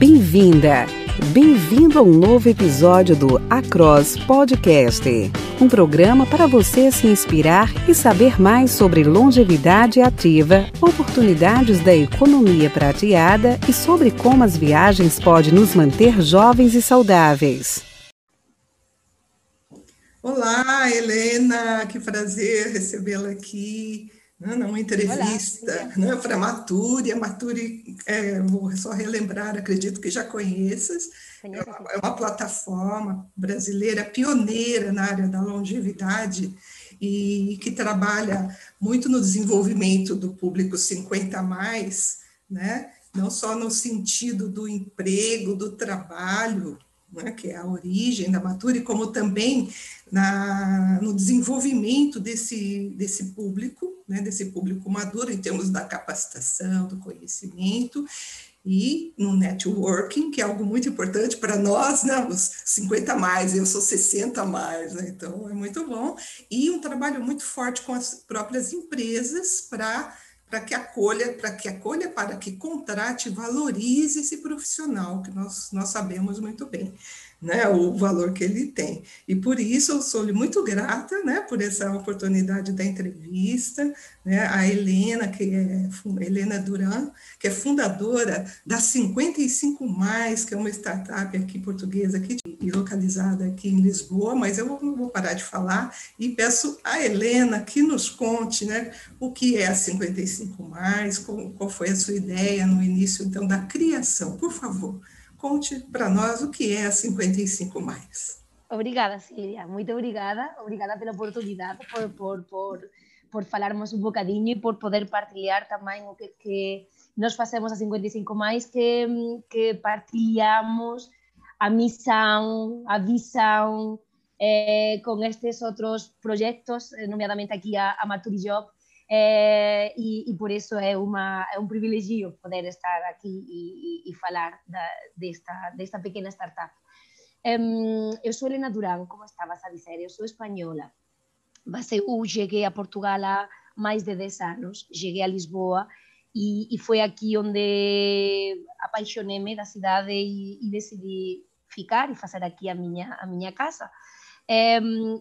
Bem-vinda! Bem-vindo a um novo episódio do Across Podcast, um programa para você se inspirar e saber mais sobre longevidade ativa, oportunidades da economia prateada e sobre como as viagens podem nos manter jovens e saudáveis. Olá, Helena, que prazer recebê-la aqui né, numa entrevista né, para a Maturi. A Maturi, é, vou só relembrar, acredito que já conheças, é uma, é uma plataforma brasileira pioneira na área da longevidade e que trabalha muito no desenvolvimento do público 50 a mais, né? não só no sentido do emprego, do trabalho, né, que é a origem da Mature, como também na, no desenvolvimento desse, desse público, né, desse público maduro, em termos da capacitação, do conhecimento, e no networking, que é algo muito importante para nós, né, os 50 a mais, eu sou 60 a mais, né, então é muito bom, e um trabalho muito forte com as próprias empresas para para que acolha, para que acolha, para que contrate, valorize esse profissional, que nós, nós sabemos muito bem, né, o valor que ele tem. E por isso eu sou-lhe muito grata, né, por essa oportunidade da entrevista, né, a Helena, que é Helena Duran, que é fundadora da 55 Mais, que é uma startup aqui portuguesa aqui e localizada aqui em Lisboa, mas eu não vou parar de falar e peço a Helena que nos conte né, o que é a 55 Mais, qual, qual foi a sua ideia no início então da criação. Por favor, conte para nós o que é a 55 Mais. Obrigada, Silvia. Muito obrigada. Obrigada pela oportunidade, por, por, por, por falarmos um bocadinho e por poder partilhar também o que, que nós fazemos a 55 Mais, que, que partilhamos a misión, a visão eh, con estes outros proxectos, eh, nomeadamente aquí a, a Maturi Job, eh, e, e por iso é, uma, é un privilegio poder estar aquí e, e, e falar da, desta, desta pequena startup. Um, eu sou Elena Durán, como estabas a dizer, eu sou española. Base, eu cheguei a Portugal há máis de 10 anos, cheguei a Lisboa e, foi aquí onde apaixonei-me da cidade e decidi ficar e fazer aqui a minha, a minha casa.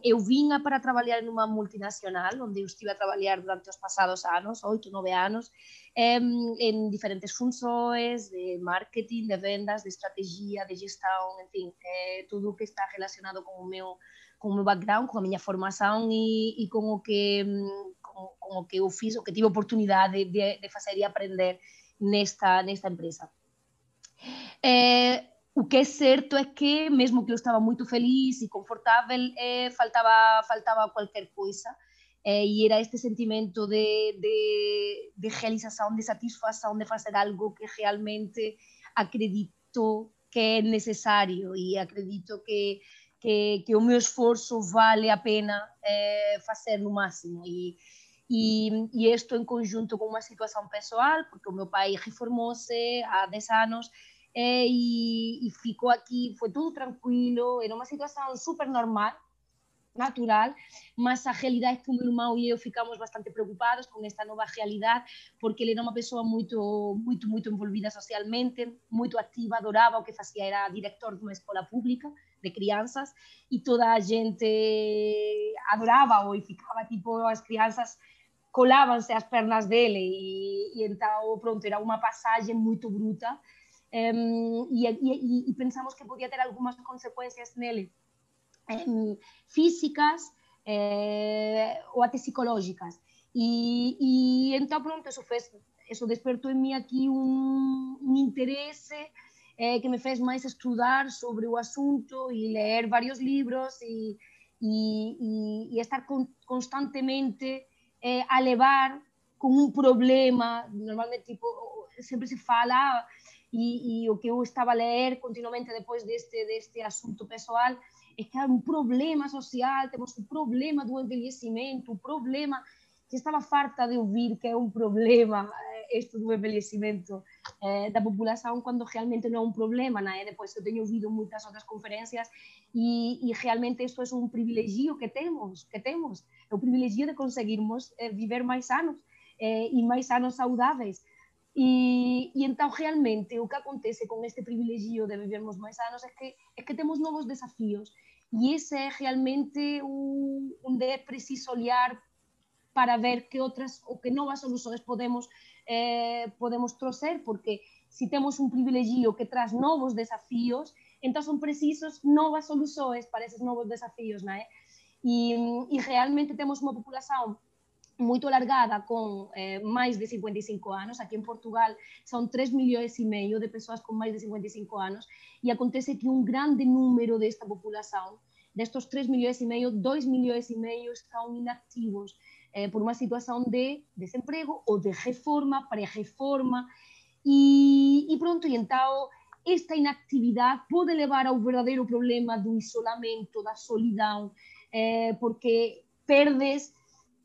Eu vinha para trabalhar numa multinacional, onde eu estive a trabalhar durante os passados anos, oito, nove anos, em diferentes funções de marketing, de vendas, de estratégia, de gestão, enfim, é, tudo o que está relacionado com o meu com o meu background, com a minha formação e, e com o que com, com, o que eu fiz, o que tive oportunidade de, de fazer e aprender nesta nesta empresa. É, o que é certo é que, mesmo que eu estava muito feliz e confortável, eh, faltava, faltava qualquer coisa. Eh, e era este sentimento de, de, de realização, de satisfação, de fazer algo que realmente acredito que é necessário e acredito que, que, que o meu esforço vale a pena eh, fazer no máximo. E, e, e isto em conjunto com uma situação pessoal, porque o meu pai reformou-se há 10 anos é, e, e, ficou aqui, foi tudo tranquilo, era uma situação super normal, natural, mas a realidade é que o meu irmão e ficamos bastante preocupados com esta nova realidade, porque ele era uma pessoa muito, muito, muito envolvida socialmente, muito ativa, adorava o que fazia, era diretor de uma escola pública de crianças, e toda a gente adorava e ficava tipo, as crianças colavam-se às pernas dele, e, e então, pronto, era uma passagem muito bruta, um, e, e, e, pensamos que podia ter algumas consequências nele um, físicas eh, ou até psicológicas. E, e então, pronto, isso, fez, isso despertou em mim aqui eh, que me fez mais estudar sobre o assunto e ler vários livros e, e, e estar con, constantemente eh, a levar com um problema, normalmente tipo, sempre se fala e, e o que eu estava a ler continuamente depois deste, deste assunto pessoal é que há um problema social, temos um problema do envelhecimento, um problema que estava farta de ouvir que é um problema isto do envelhecimento eh, da população quando realmente não é um problema, né? Depois eu tenho ouvido muitas outras conferências e, e realmente isto é um privilégio que temos, que temos, é o privilégio de conseguirmos eh, viver mais anos eh, e mais anos saudáveis E, e então, realmente, o que acontece com este privilegio de vivermos máis anos é que, é que temos novos desafios. E ese é realmente un, onde é preciso olhar para ver que outras ou que novas soluções podemos eh, podemos trouxer, porque se temos un privilegio que traz novos desafios, então son precisos novas soluções para esos novos desafios, non é? E, e realmente temos unha populación moito alargada con eh, máis de 55 anos. Aquí en Portugal son 3 millóns e meio de persoas con máis de 55 anos e acontece que un grande número desta populación, destos 3 millóns e meio, 2 millóns e meio están inactivos eh, por unha situación de desemprego ou de reforma, pre-reforma e, e pronto, e entao esta inactividade pode levar ao verdadeiro problema do isolamento, da solidão, eh, porque perdes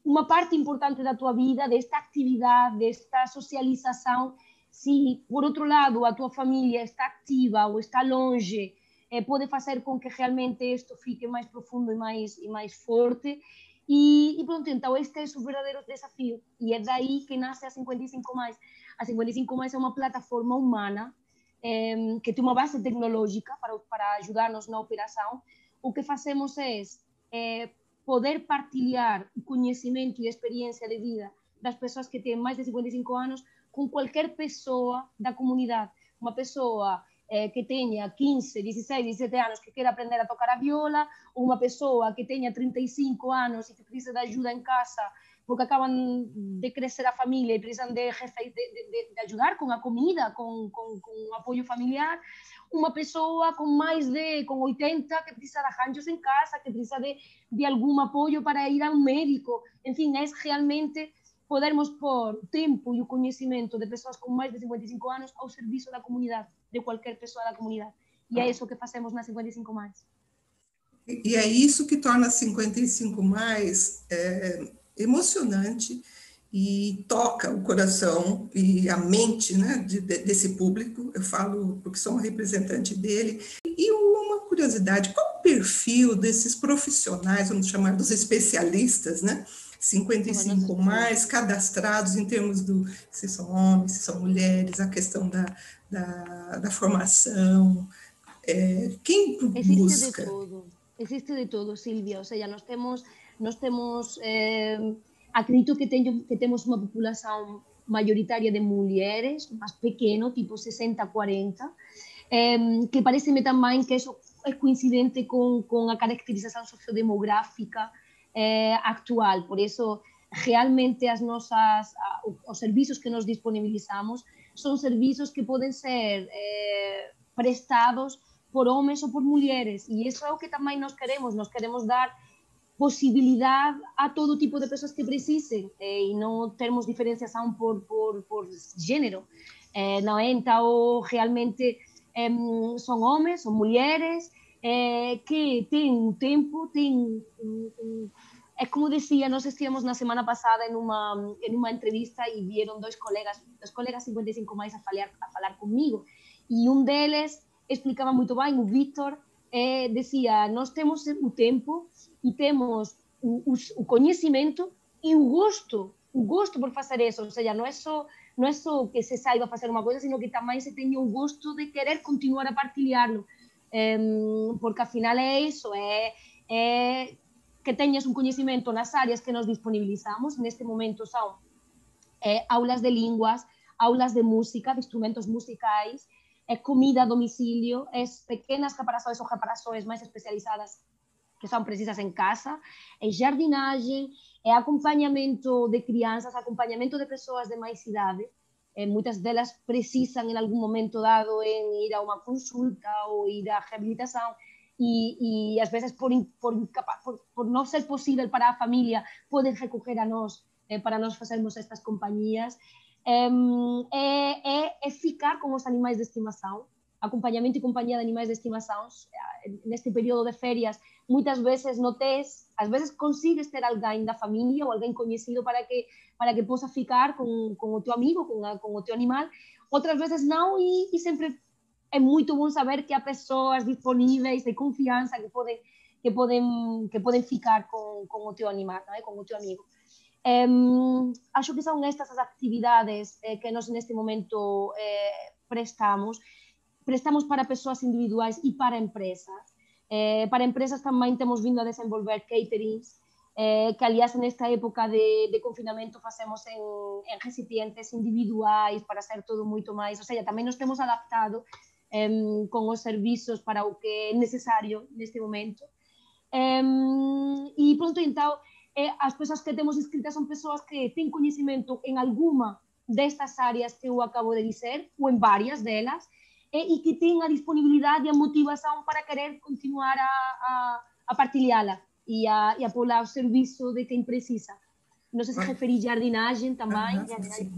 unha parte importante da tua vida, desta actividade, desta socialização, se por outro lado a tua família está ativa ou está longe, eh, pode fazer com que realmente isto fique mais profundo e mais, e mais forte. E, e pronto, então este é o verdadeiro desafio. E é daí que nasce a 55 Mais. A 55 Mais é uma plataforma humana eh, que tem uma base tecnológica para, para ajudar-nos na operação. O que fazemos é eh, poder partilhar conhecimento e experiência de vida das pessoas que têm mais de 55 anos com qualquer pessoa da comunidade. Uma pessoa eh, que tenha 15, 16, 17 anos que queira aprender a tocar a viola, ou uma pessoa que tenha 35 anos e que precisa de ajuda em casa porque acaban de crescer a família e precisam de, de, de, de ajudar com a comida, com, com, com o apoio familiar, uma pessoa com mais de com 80 que precisa de arranjos em casa, que precisa de, de algum apoio para ir a um médico. Enfim, é realmente podermos pôr o tempo e o conhecimento de pessoas com mais de 55 anos ao serviço da comunidade, de qualquer pessoa da comunidade. E é isso que fazemos na 55 mais. E é isso que torna 55 mais é, emocionante e toca o coração e a mente né, de, de, desse público. Eu falo porque sou uma representante dele. E uma curiosidade: qual o perfil desses profissionais, vamos chamar dos especialistas, né? 55 mais cadastrados em termos do se são homens, se são mulheres, a questão da, da, da formação. É, quem Existe busca? De todo. Existe de todo, Silvia. Ou seja, nós temos, nós temos eh, acredito que, teño, que temos unha populación mayoritaria de mulleres, máis pequeno, tipo 60-40, eh, que pareceme tamén que eso é coincidente con, con a caracterización sociodemográfica eh, actual. Por eso, realmente as nosas, os servizos que nos disponibilizamos son servizos que poden ser eh, prestados por homens ou por mulleres. E iso é o que tamén nos queremos. Nos queremos dar posibilidade a todo tipo de pessoas que precisem eh, e não termos diferenciação por, por, por gênero. Eh, não é? Então, realmente, eh, são homens, são mulheres que têm um tempo, têm um, um, é como dizia, nós estivemos na semana passada em uma em uma entrevista e vieram dois colegas, dois colegas 55 mais a falar a falar comigo e um deles explicava muito bem, o Victor, eh, dizia, nós temos o tempo e temos o, o, o conhecimento e o gosto, o gosto por fazer isso, ou seja, não é só não é só que se saiba fazer uma coisa, sino que também se tenha o gosto de querer continuar a partilhá-lo, porque afinal é isso, é, é que tenhas um conhecimento nas áreas que nós disponibilizamos, neste momento são é, aulas de línguas, aulas de música, de instrumentos musicais, é comida a domicílio, é pequenas reparações ou reparações mais especializadas que são precisas em casa, é jardinagem, é acompanhamento de crianças, acompanhamento de pessoas de mais idade. É, muitas delas precisam, em algum momento dado, em ir a uma consulta ou ir à reabilitação. E, e às vezes, por, por, por, por ser possível para a família, podem recorrer a nós eh, para nós fazermos estas companhias. É, é, é ficar com os animais de estimação, acompanhamento e companhia de animais de estimação. Neste período de férias, muitas vezes não tens, às vezes consigues ter alguém da família ou alguém conhecido para que para que possa ficar com, com o teu amigo, com, a, com o teu animal. Outras vezes não e, e sempre é muito bom saber que há pessoas disponíveis de confiança que podem que podem que podem ficar com, com o teu animal, não é? com o teu amigo. Um, acho que são estas as actividades eh, que nós neste momento eh, prestamos. Prestamos para persoas individuais e para empresas. Eh, para empresas tamén temos vindo a desenvolver caterings, eh, que aliás nesta época de, de confinamento facemos en, en recipientes individuais para ser todo moito máis, ou seja, tamén nos temos adaptado eh, con os servizos para o que é necesario neste momento. Eh, e pronto, então, as persoas que temos inscritas son persoas que ten coñecimento en alguma destas áreas que eu acabo de dizer, ou en varias delas, eh, e que ten a disponibilidade e a motivación para querer continuar a, a, a partilhá-la e a, e a pôr o serviço de quem precisa. Não sei se ah. referi jardinagem também, ah, jardinagem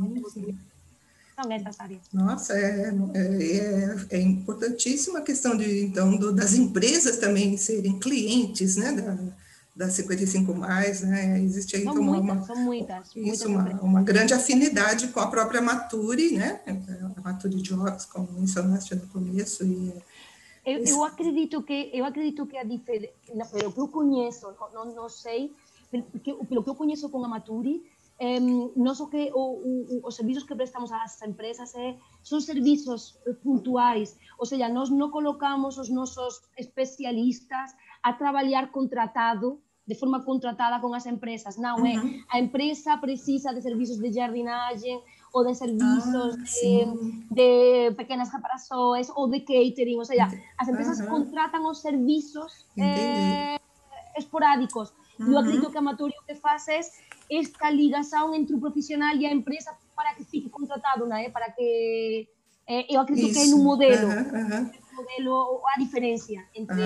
são essas áreas. Nossa, é, é, é, importantíssima a questão de, então, do, das empresas também serem clientes, né, da, das 55 mais, né? Existe aí são então, muitas, uma, muitas, isso, muitas uma, uma, grande afinidade com a própria Maturi, né? A Maturi Jobs, como mencionaste no começo. E, eu, eu acredito que eu acredito que a diferença, pelo que eu conheço, não, não sei, pelo, que eu conheço com a Maturi, eh, nós o que o, o, os serviços que prestamos às empresas é, são serviços pontuais, ou seja, nós não colocamos os nossos especialistas a trabalhar contratado de forma contratada con as empresas. Non, é, a empresa precisa de servizos de jardinagem ou de servizos ah, de, de pequenas reparações ou de catering, ou seja, as empresas contratan os servizos eh, esporádicos. Uh -huh. Eu acredito que a Matorio que faz é esta ligação entre o profissional e a empresa para que fique contratado, não é? Para que eh, eu acredito Isso. que é no modelo, uh -huh, modelo a diferença entre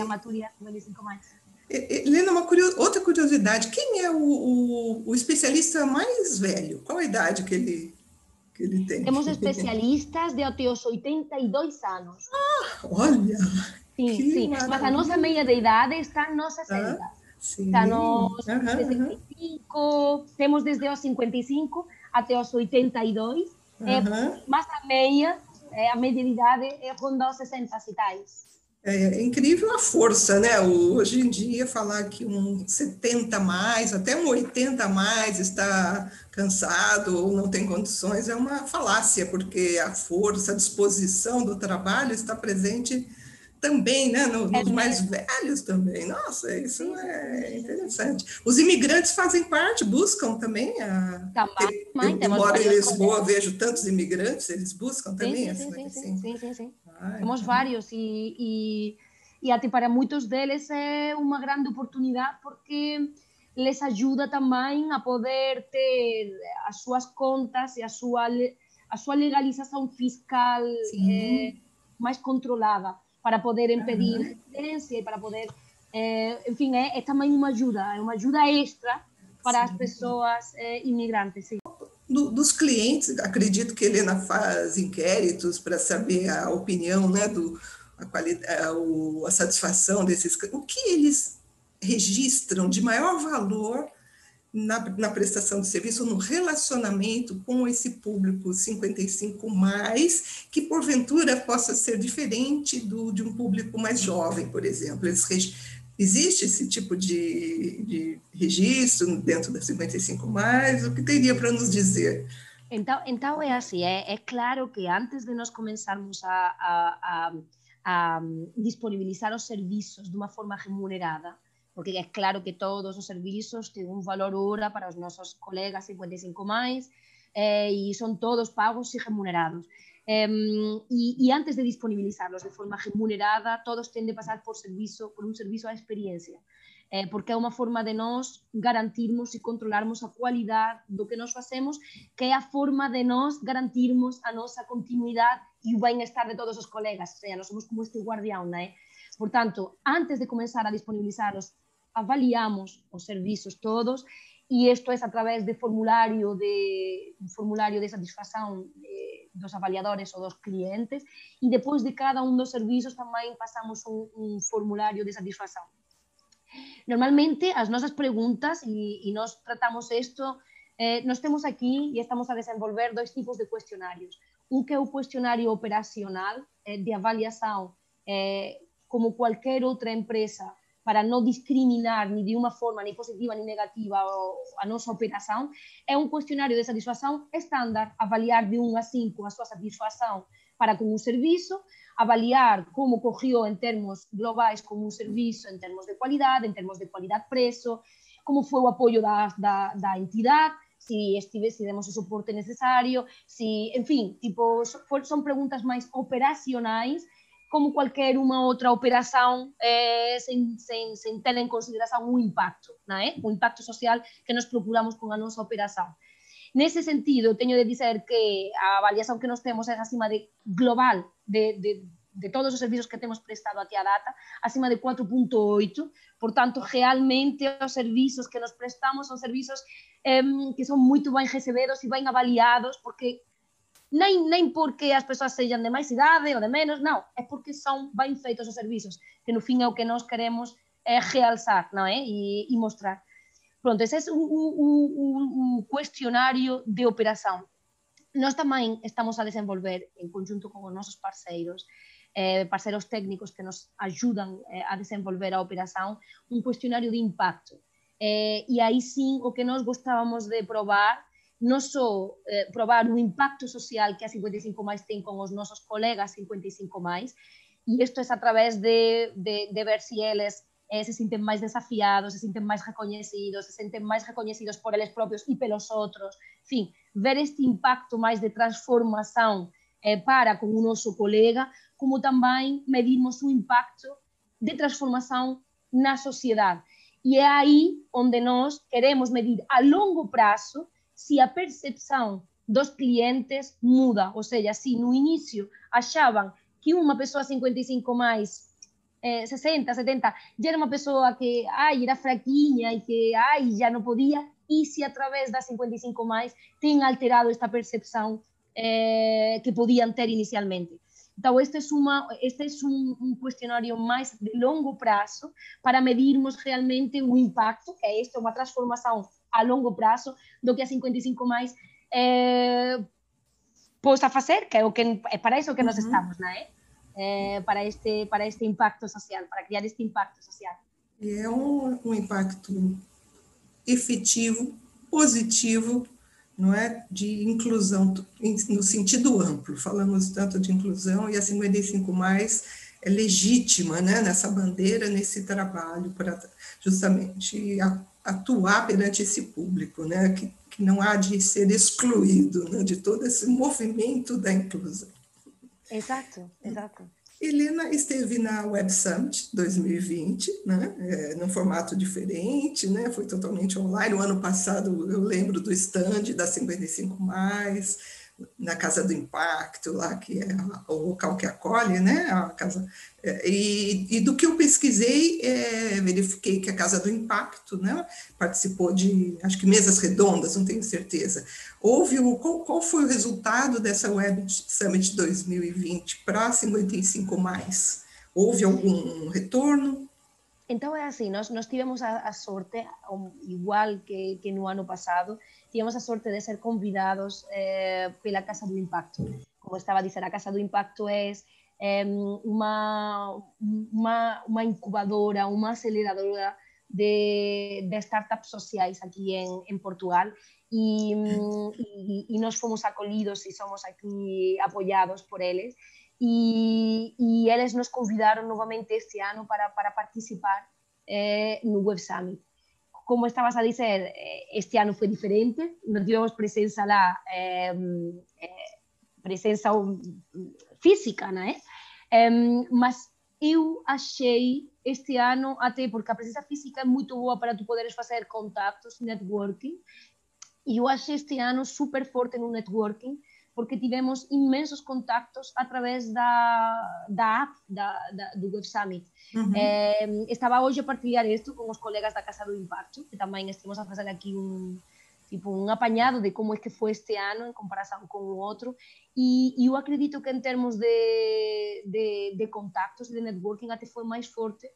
ah, a Matorio e a 55 mais. Helena, uma curios... outra curiosidade, quem é o, o, o, especialista mais velho? Qual a idade que ele, que ele tem? Temos especialistas de até os 82 anos. Ah, olha! Sim, sim, maravilha. mas a nossa meia de idade está nos 60. Ah, sim. Está nos uhum, 65, uhum. temos desde os 55 até os 82, uhum. é, mas a meia, é, a média de idade é ronda os 60 e tais. É, é incrível a força, né? Hoje em dia, falar que um 70 mais, até um 80 mais está cansado ou não tem condições é uma falácia, porque a força, a disposição do trabalho está presente também, né? Nos, é mais velhos também. Nossa, isso é interessante. Os imigrantes fazem parte, buscam também. A, também, eu, eu moro em Lisboa, vejo tantos imigrantes, eles buscam também. Sim, sim, sim, sim, sim, sim. Ai, Temos então. vários e, e, e até para muitos deles é uma grande oportunidade porque les ajuda também a poder ter as suas contas e a sua, a sua legalização fiscal eh, mais controlada para poder impedir uhum. residência e para poder, eh, enfim, é, é, também uma ajuda, é uma ajuda extra para sim. as pessoas eh, imigrantes. Sim do, dos clientes, acredito que Helena faz inquéritos para saber a opinião, né, do, a, qualidade, a, a satisfação desses. O que eles registram de maior valor na, na, prestação de serviço, no relacionamento com esse público 55 mais, que porventura possa ser diferente do de um público mais jovem, por exemplo. Eles Existe esse tipo de, de registro dentro da 55 mais? O que teria para nos dizer? Então, então é assim, é, é, claro que antes de nós começarmos a, a, a, a disponibilizar os serviços de uma forma remunerada, porque é claro que todos os serviços têm um valor hora para os nossos colegas 55 mais, eh, e todos pagos e remunerados. Um, y, antes de disponibilizarlos de forma remunerada, todos tienen de pasar por servicio, por un servicio a experiencia, eh, porque é unha forma de nós garantirmos e controlarmos a cualidade do que nós facemos, que é a forma de nós garantirmos a nosa continuidade e o bem-estar de todos os colegas, ou seja, nós somos como este guardián, non é? Por tanto, antes de comenzar a disponibilizarlos, avaliamos os servizos todos e isto é a través de formulario de un formulario de satisfacción de, dos avaliadores ou dos clientes e depois de cada un dos servizos tamén pasamos un, un formulario de satisfacción. Normalmente as nosas preguntas e, e nós tratamos isto eh, nós temos aquí e estamos a desenvolver dois tipos de cuestionarios. Un que é o cuestionario operacional eh, de avaliación eh, como cualquier outra empresa para não discriminar nem de uma forma nem positiva nem negativa a nossa operação, é um questionário de satisfação estándar, avaliar de 1 a 5 a sua satisfação para com o serviço, avaliar como correu em termos globais como um serviço, em termos de qualidade, em termos de qualidade-preço, como foi o apoio da, da, da entidade, se estive, se demos o suporte necessário, se, enfim, tipo, são perguntas mais operacionais como qualquer uma outra operação é, sem, sem, sem em impacto, não é? o impacto social que nós procuramos com a nossa operação. Nesse sentido, tenho de dizer que a avaliação que nós temos é acima de global de, de, de todos os serviços que temos prestado até a data, acima de 4.8, portanto, realmente os serviços que nos prestamos são serviços eh, que são muito bem recebidos e bem avaliados, porque nem, nem porque as pessoas sejam de mais idade ou de menos, não, é porque são bem feitos os serviços, que no fim é o que nós queremos é realçar não é? E, e mostrar. Pronto, esse é o, o, o, questionário de operação. Nós também estamos a desenvolver, em conjunto com os nossos parceiros, eh, parceiros técnicos que nos ajudam eh, a desenvolver a operação, um questionário de impacto. Eh, e aí sim, o que nós gostávamos de provar non só eh, probar o impacto social que a 55 máis ten con os nosos colegas 55 máis, e isto é a través de, de, de ver si eles eh, se sinten máis desafiados, se sinten máis recoñecidos, se senten máis recoñecidos por eles propios e pelos outros, en fin, ver este impacto máis de transformación eh, para con o noso colega, como tamén medimos o impacto de transformación na sociedade. E é aí onde nós queremos medir a longo prazo se a percepção dos clientes muda, ou seja, se no início achavam que uma pessoa 55 mais, eh, 60, 70, já era uma pessoa que ai, era fraquinha e que ai, já não podia, e se através da 55 mais tem alterado esta percepção eh, que podiam ter inicialmente. Então, este é, uma, este é um, um, questionário mais de longo prazo para medirmos realmente o impacto, que é isto, uma transformação a longo prazo do que a 55 máis eh, posa facer, que é o que é para iso que nós estamos, não é? Para este para este impacto social, para criar este impacto social. E é um, um impacto efetivo, positivo, não é, de inclusão no sentido amplo. Falamos tanto de inclusão e a 55 mais é legítima, né, nessa bandeira, nesse trabalho para justamente atuar perante esse público, né, que, que não há de ser excluído né, de todo esse movimento da inclusão. Exato, exato. Helena esteve na Web Summit 2020, né, é, num formato diferente, né, foi totalmente online. O ano passado eu lembro do stand da 55 mais, na Casa do Impacto, lá que é o local que acolhe, né? A casa, é, e, e do que eu pesquisei, é, verifiquei que a Casa do Impacto, né? Participou de, acho que mesas redondas, não tenho certeza. Houve o qual, qual foi o resultado dessa Web Summit 2020 para 55 mais? Houve algum retorno? Então é assim, nós, tivemos a, a sorte, igual que, que no ano passado, tivemos a sorte de ser convidados eh, pela Casa do Impacto. Como estaba a dizer, a Casa do Impacto é eh, uma, uma, incubadora, uma aceleradora de, de startups sociais aqui em, em Portugal e, e, e nós fomos acolhidos e somos aqui apoiados por eles e, e nos convidaram novamente este ano para, para participar eh, no Web Summit. Como estabas a dizer, eh, este ano foi diferente, non tivemos presenza lá, eh, eh, presenza física, não é? Mas eu achei este ano, até porque a presença física é muito boa para tu poderes fazer contactos, networking, e eu achei este ano super forte no networking, porque tivemos imensos contactos através da, da app da, da, do Web Summit. Uhum. Eh, estava hoje a partilhar isto com os colegas da Casa do Impacto, que também estamos a fazer aqui um, tipo, um apanhado de como é que foi este ano em comparação com o outro, e, e eu acredito que em termos de, de, de contactos, de networking, até foi mais forte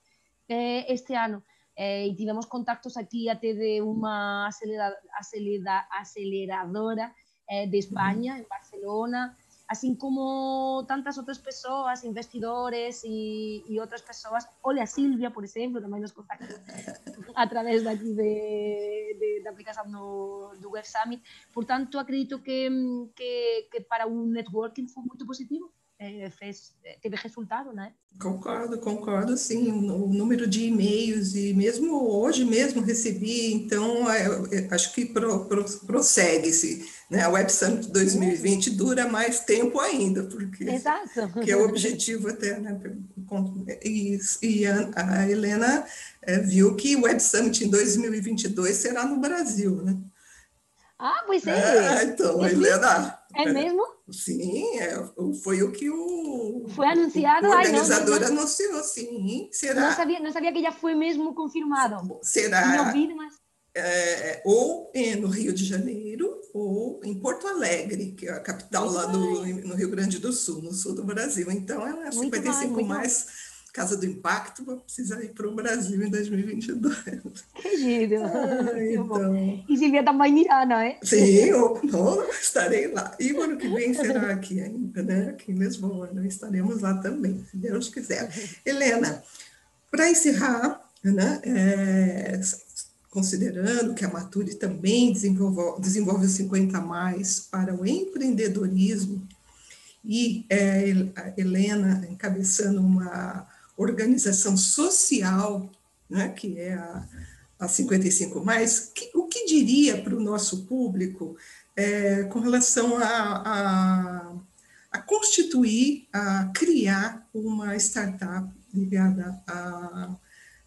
eh, este ano. Eh, e tivemos contactos aqui até de uma acelera, acelera, aceleradora eh, de Espanha, en Barcelona, assim como tantas outras pessoas, investidores e, e outras pessoas. Olha, a Silvia, por exemplo, também nos contactou através daqui de, de, da aplicação do, do Web Summit. Portanto, acredito que, que, que para o networking foi muito positivo é, fez, teve resultado, né? Concordo, concordo, sim. O número de e-mails e mesmo hoje mesmo recebi, então é, acho que pro, pro, prossegue-se. Né? A Web Summit 2020 dura mais tempo ainda, porque Exato. que é o objetivo até, né? E, e a, a Helena é, viu que o Web Summit em 2022 será no Brasil, né? Ah, pois é. é então, é Helena. É mesmo? Sim, é, foi o que o, foi anunciado, o organizador Ai, não, anunciou, sim. Será? Não sabia, não sabia que já foi mesmo confirmado. Será? Ouvido, mas... é, ou no Rio de Janeiro ou em Porto Alegre, que é a capital lá do, no Rio Grande do Sul, no sul do Brasil. Então, é 55 bem, mais Casa do Impacto vai precisar ir para o Brasil em 2022. Que giro! Ah, então... E Silvia também irá, não é? Sim, eu, eu estarei lá. E o ano que vem será aqui ainda, né? Aqui em Lisboa, né? estaremos lá também, se Deus quiser. Helena, para encerrar, né? É, considerando que a Maturi também desenvolve, desenvolve o 50 mais para o empreendedorismo, e é, a Helena encabeçando uma organização social, né, que é a, a 55 mais, que, o que diria para o nosso público é, com relação a, a, a, constituir, a criar uma startup ligada a,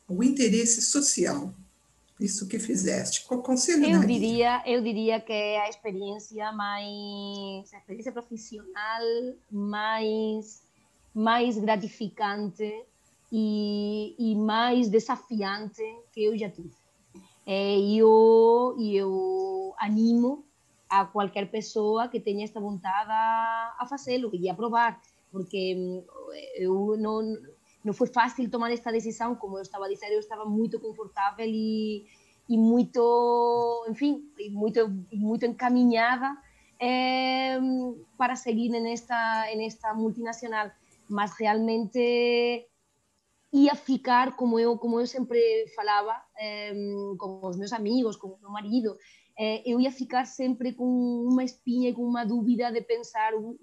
ao interesse social? Isso que fizeste, qual conselho eu diria eu diria que é a experiência mais a experiência profissional mais mais gratificante e, e mais desafiante que eu já tive. É, e eu, eu animo a qualquer pessoa que tenha esta vontade a, a fazê-lo e a provar, porque hum, eu não, não foi fácil tomar esta decisão, como eu estava a dizer, eu estava muito confortável e, e muito, enfim, muito, muito encaminhada é, para seguir nesta, nesta multinacional, mas realmente ia ficar, como eu, como eu sempre falava eh, com os meus amigos, com o meu marido, eh, eu ia ficar sempre com uma espinha e com uma dúvida de pensar o,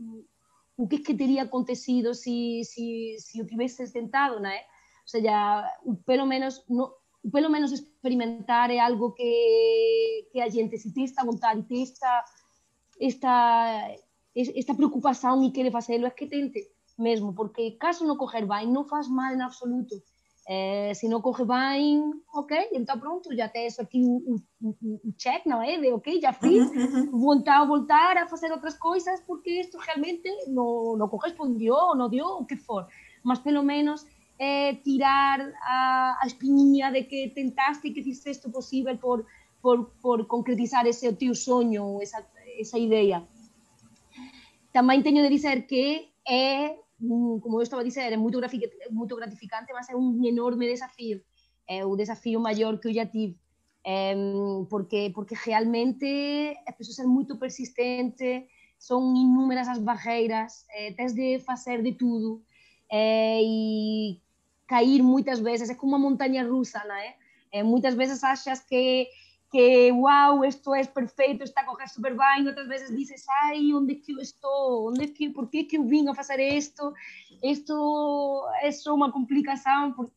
o que, que teria acontecido se, se, se eu tivesse tentado, não é? Ou seja, pelo menos, no, pelo menos experimentar é algo que, que a gente, se tem esta vontade, tem esta, esta, esta preocupação e querer fazê-lo, é que tente mesmo, porque caso não correr bem, não faz mal em absoluto. É, se não correr bem, ok, então pronto, já tens aqui o, o, o check, não é? De ok, já fiz, uhum, uhum. voltar, voltar a fazer outras coisas, porque isto realmente não, não correspondeu, não deu, o que for. Mas pelo menos é, tirar a, a espinha de que tentaste e que fizeste o possível por, por, por concretizar esse teu sonho, essa, essa ideia. Também tenho de dizer que é como eu estava a dizer, é muito, muito gratificante, mas é um enorme desafio. É o desafio maior que eu já tive. É, porque, porque realmente é preciso ser muito persistente, são inúmeras as barreiras, é, tens de fazer de tudo é, e cair muitas vezes, é como uma montanha russa, não é? é muitas vezes achas que que wow, esto es perfeito, está a correr super bem, outras vezes dizes, ai, onde é que eu estou, onde é que, por que que eu vim a fazer isto, isto é só uma complicação,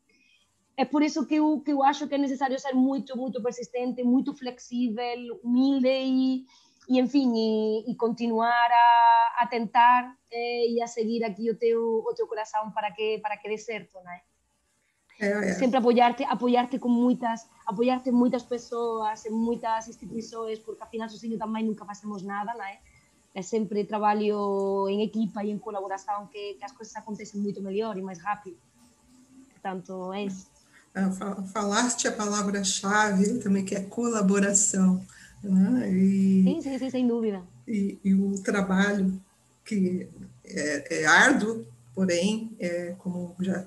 é por isso que eu, que eu acho que é necessário ser muito, muito persistente, muito flexível, humilde e, e enfim, e, e continuar a, a tentar eh, e a seguir aqui o teu, o teu coração para que, para que dê certo, não é? É, é. Sempre apoiar-te apoiar-te com muitas, apoiar-te muitas pessoas, em muitas instituições, porque afinal sozinho também nunca fazemos nada, não é? É sempre trabalho em equipa e em colaboração que, que as coisas acontecem muito melhor e mais rápido. Portanto, é isso. É, falaste a palavra-chave também, que é colaboração. Né? E, sim, sim, sim, sem dúvida. E, e o trabalho que é, é árduo, porém, é, como já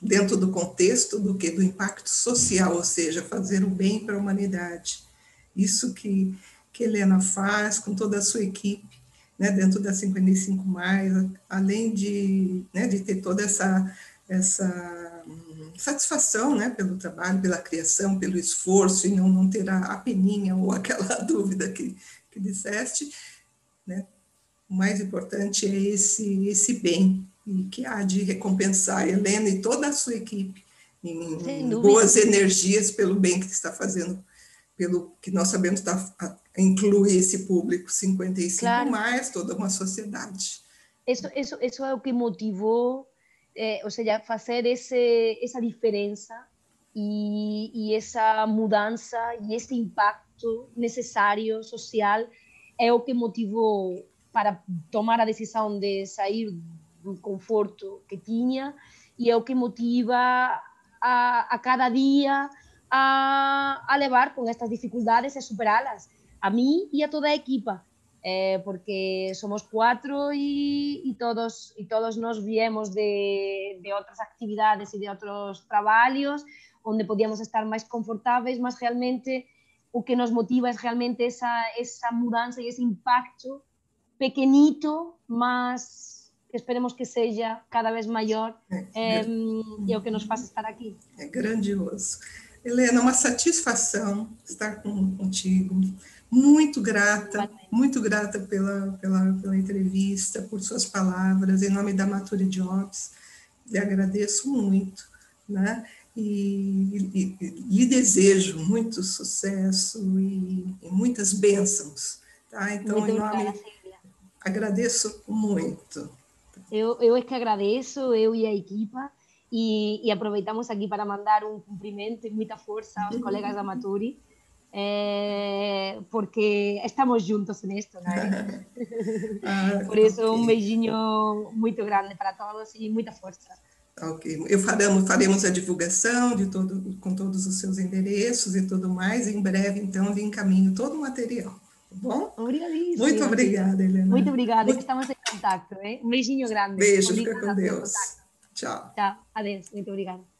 dentro do contexto do que do impacto social, ou seja, fazer o bem para a humanidade. Isso que que Helena faz com toda a sua equipe né, dentro da 55 mais, além de, né, de ter toda essa essa hum, satisfação, né, pelo trabalho, pela criação, pelo esforço e não, não ter a, a peninha ou aquela dúvida que, que disseste, né, o mais importante é esse esse bem e que há de recompensar a Helena e toda a sua equipe em boas energias pelo bem que está fazendo, pelo que nós sabemos está, inclui esse público 55 claro. mais toda uma sociedade. Isso, isso, isso é o que motivou, é, ou seja, fazer esse, essa diferença e, e essa mudança e esse impacto necessário social é o que motivou para tomar a decisão de sair conforto que tinha e é o que motiva a, a cada día a, a levar con estas dificultades e superalas, a mí e a toda a equipa, eh, porque somos cuatro e, e, todos e todos nos viemos de, de outras actividades e de outros traballos onde podíamos estar máis confortáveis, mas realmente o que nos motiva é realmente esa, esa mudanza e ese impacto pequenito, que esperemos que seja cada vez maior é, é, e é o que nos faz estar aqui. É grandioso. Helena, uma satisfação estar com, contigo. Muito grata, muito grata pela, pela, pela entrevista, por suas palavras, em nome da Mature Jobs. Lhe agradeço muito, né? E, e, e lhe desejo muito sucesso e, e muitas bênçãos, tá? Então, muito em nome, agradeço muito. Eu, eu é que agradeço, eu e a equipa, e, e aproveitamos aqui para mandar um cumprimento e muita força aos colegas da Maturi, é, porque estamos juntos nisto, né? ah, Por isso, okay. um beijinho muito grande para todos e muita força. Ok, eu faremos, faremos a divulgação de todo, com todos os seus endereços e tudo mais. Em breve, então, eu encaminho todo o material. Tá bom? Obrigadíssima. Muito obrigada, Helena. Muito obrigada, Muito... estamos em contato. Eh? Um beijinho grande. Beijo, fica com Deus. Tchau. Tchau, adeus. Muito obrigada.